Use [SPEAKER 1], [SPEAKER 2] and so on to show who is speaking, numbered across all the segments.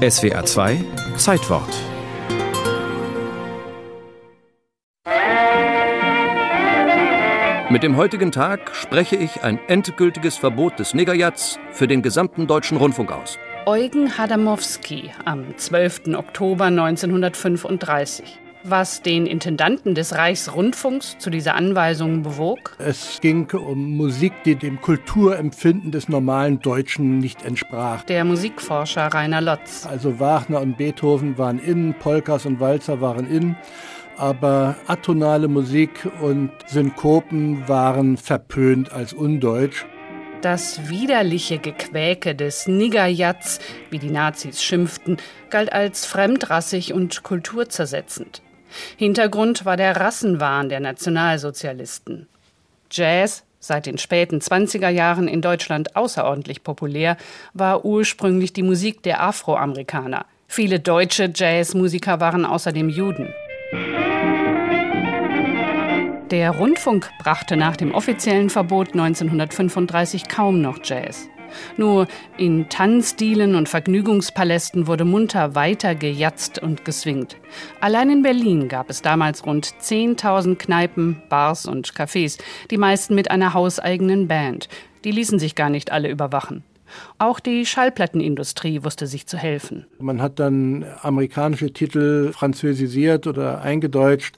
[SPEAKER 1] SWA 2 Zeitwort Mit dem heutigen Tag spreche ich ein endgültiges Verbot des Niggerjats für den gesamten deutschen Rundfunk aus.
[SPEAKER 2] Eugen Hadamowski am 12. Oktober 1935 was den Intendanten des Reichsrundfunks zu dieser Anweisung bewog?
[SPEAKER 3] Es ging um Musik, die dem Kulturempfinden des normalen Deutschen nicht entsprach.
[SPEAKER 2] Der Musikforscher Rainer Lotz.
[SPEAKER 3] Also Wagner und Beethoven waren innen, Polkas und Walzer waren innen aber atonale Musik und Synkopen waren verpönt als undeutsch.
[SPEAKER 2] Das widerliche Gequäke des Niggerjats, wie die Nazis schimpften, galt als fremdrassig und kulturzersetzend. Hintergrund war der Rassenwahn der Nationalsozialisten. Jazz, seit den späten 20er Jahren in Deutschland außerordentlich populär, war ursprünglich die Musik der Afroamerikaner. Viele deutsche Jazzmusiker waren außerdem Juden. Der Rundfunk brachte nach dem offiziellen Verbot 1935 kaum noch Jazz. Nur in Tanzdielen und Vergnügungspalästen wurde munter weiter gejatzt und geswingt. Allein in Berlin gab es damals rund 10.000 Kneipen, Bars und Cafés, die meisten mit einer hauseigenen Band. Die ließen sich gar nicht alle überwachen. Auch die Schallplattenindustrie wusste sich zu helfen.
[SPEAKER 3] Man hat dann amerikanische Titel französisiert oder eingedeutscht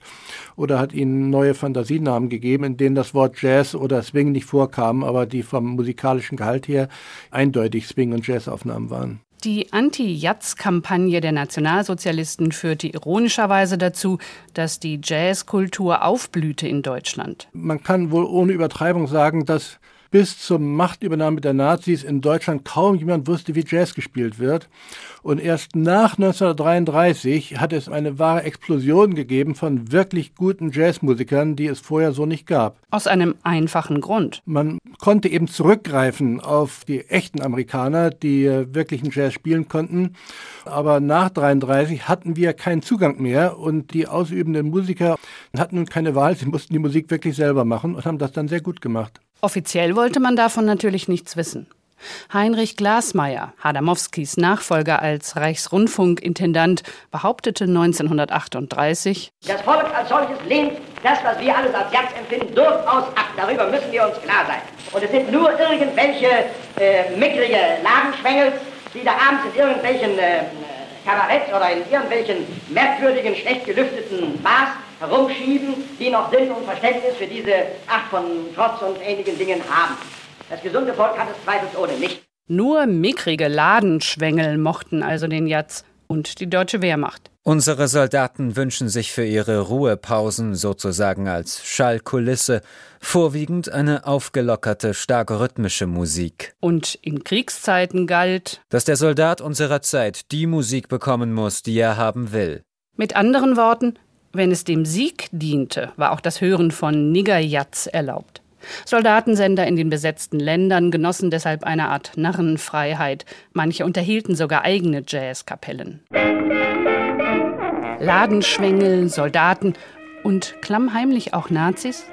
[SPEAKER 3] oder hat ihnen neue Fantasienamen gegeben, in denen das Wort Jazz oder Swing nicht vorkam, aber die vom musikalischen Gehalt her eindeutig Swing- und Jazzaufnahmen waren.
[SPEAKER 2] Die Anti-Jazz-Kampagne der Nationalsozialisten führte ironischerweise dazu, dass die Jazzkultur aufblühte in Deutschland.
[SPEAKER 3] Man kann wohl ohne Übertreibung sagen, dass bis zur Machtübernahme der Nazis in Deutschland kaum jemand wusste, wie Jazz gespielt wird. Und erst nach 1933 hat es eine wahre Explosion gegeben von wirklich guten Jazzmusikern, die es vorher so nicht gab.
[SPEAKER 2] Aus einem einfachen Grund.
[SPEAKER 3] Man konnte eben zurückgreifen auf die echten Amerikaner, die wirklichen Jazz spielen konnten. Aber nach 1933 hatten wir keinen Zugang mehr und die ausübenden Musiker hatten nun keine Wahl. Sie mussten die Musik wirklich selber machen und haben das dann sehr gut gemacht.
[SPEAKER 2] Offiziell wollte man davon natürlich nichts wissen. Heinrich Glasmeier, Hadamowskis Nachfolger als Reichsrundfunkintendant, behauptete 1938,
[SPEAKER 4] Das Volk als solches lehnt das, was wir alles als Jazz empfinden, durchaus ab. Darüber müssen wir uns klar sein. Und es sind nur irgendwelche äh, mickrige Ladenschwengels, die da abends in irgendwelchen äh, Kabaretts oder in irgendwelchen merkwürdigen, schlecht gelüfteten Bars herumschieben, die noch Sinn und Verständnis für diese Art von Trotz und ähnlichen Dingen haben. Das gesunde Volk hat es zweifelsohne nicht.
[SPEAKER 2] Nur mickrige Ladenschwengel mochten also den Jatz und die deutsche Wehrmacht.
[SPEAKER 5] Unsere Soldaten wünschen sich für ihre Ruhepausen sozusagen als Schallkulisse vorwiegend eine aufgelockerte, stark rhythmische Musik.
[SPEAKER 2] Und in Kriegszeiten galt,
[SPEAKER 5] dass der Soldat unserer Zeit die Musik bekommen muss, die er haben will.
[SPEAKER 2] Mit anderen Worten, wenn es dem Sieg diente, war auch das Hören von Niggerjatz erlaubt. Soldatensender in den besetzten Ländern genossen deshalb eine Art Narrenfreiheit. Manche unterhielten sogar eigene Jazzkapellen. Ladenschwengel, Soldaten und klammheimlich auch Nazis?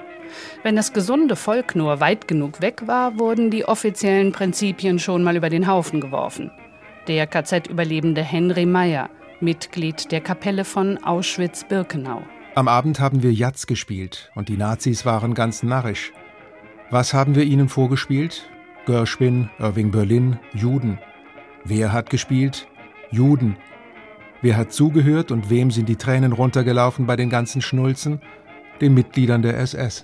[SPEAKER 2] Wenn das gesunde Volk nur weit genug weg war, wurden die offiziellen Prinzipien schon mal über den Haufen geworfen. Der KZ-Überlebende Henry Meyer, Mitglied der Kapelle von Auschwitz-Birkenau.
[SPEAKER 6] Am Abend haben wir Jatz gespielt und die Nazis waren ganz narrisch. Was haben wir ihnen vorgespielt? Gershwin, Irving Berlin, Juden. Wer hat gespielt? Juden. Wer hat zugehört und wem sind die Tränen runtergelaufen bei den ganzen Schnulzen? Den Mitgliedern der SS.